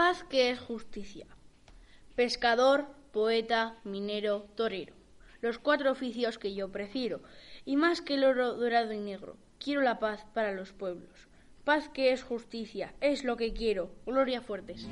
Paz que es justicia. Pescador, poeta, minero, torero. Los cuatro oficios que yo prefiero. Y más que el oro dorado y negro, quiero la paz para los pueblos. Paz que es justicia, es lo que quiero. Gloria Fuertes.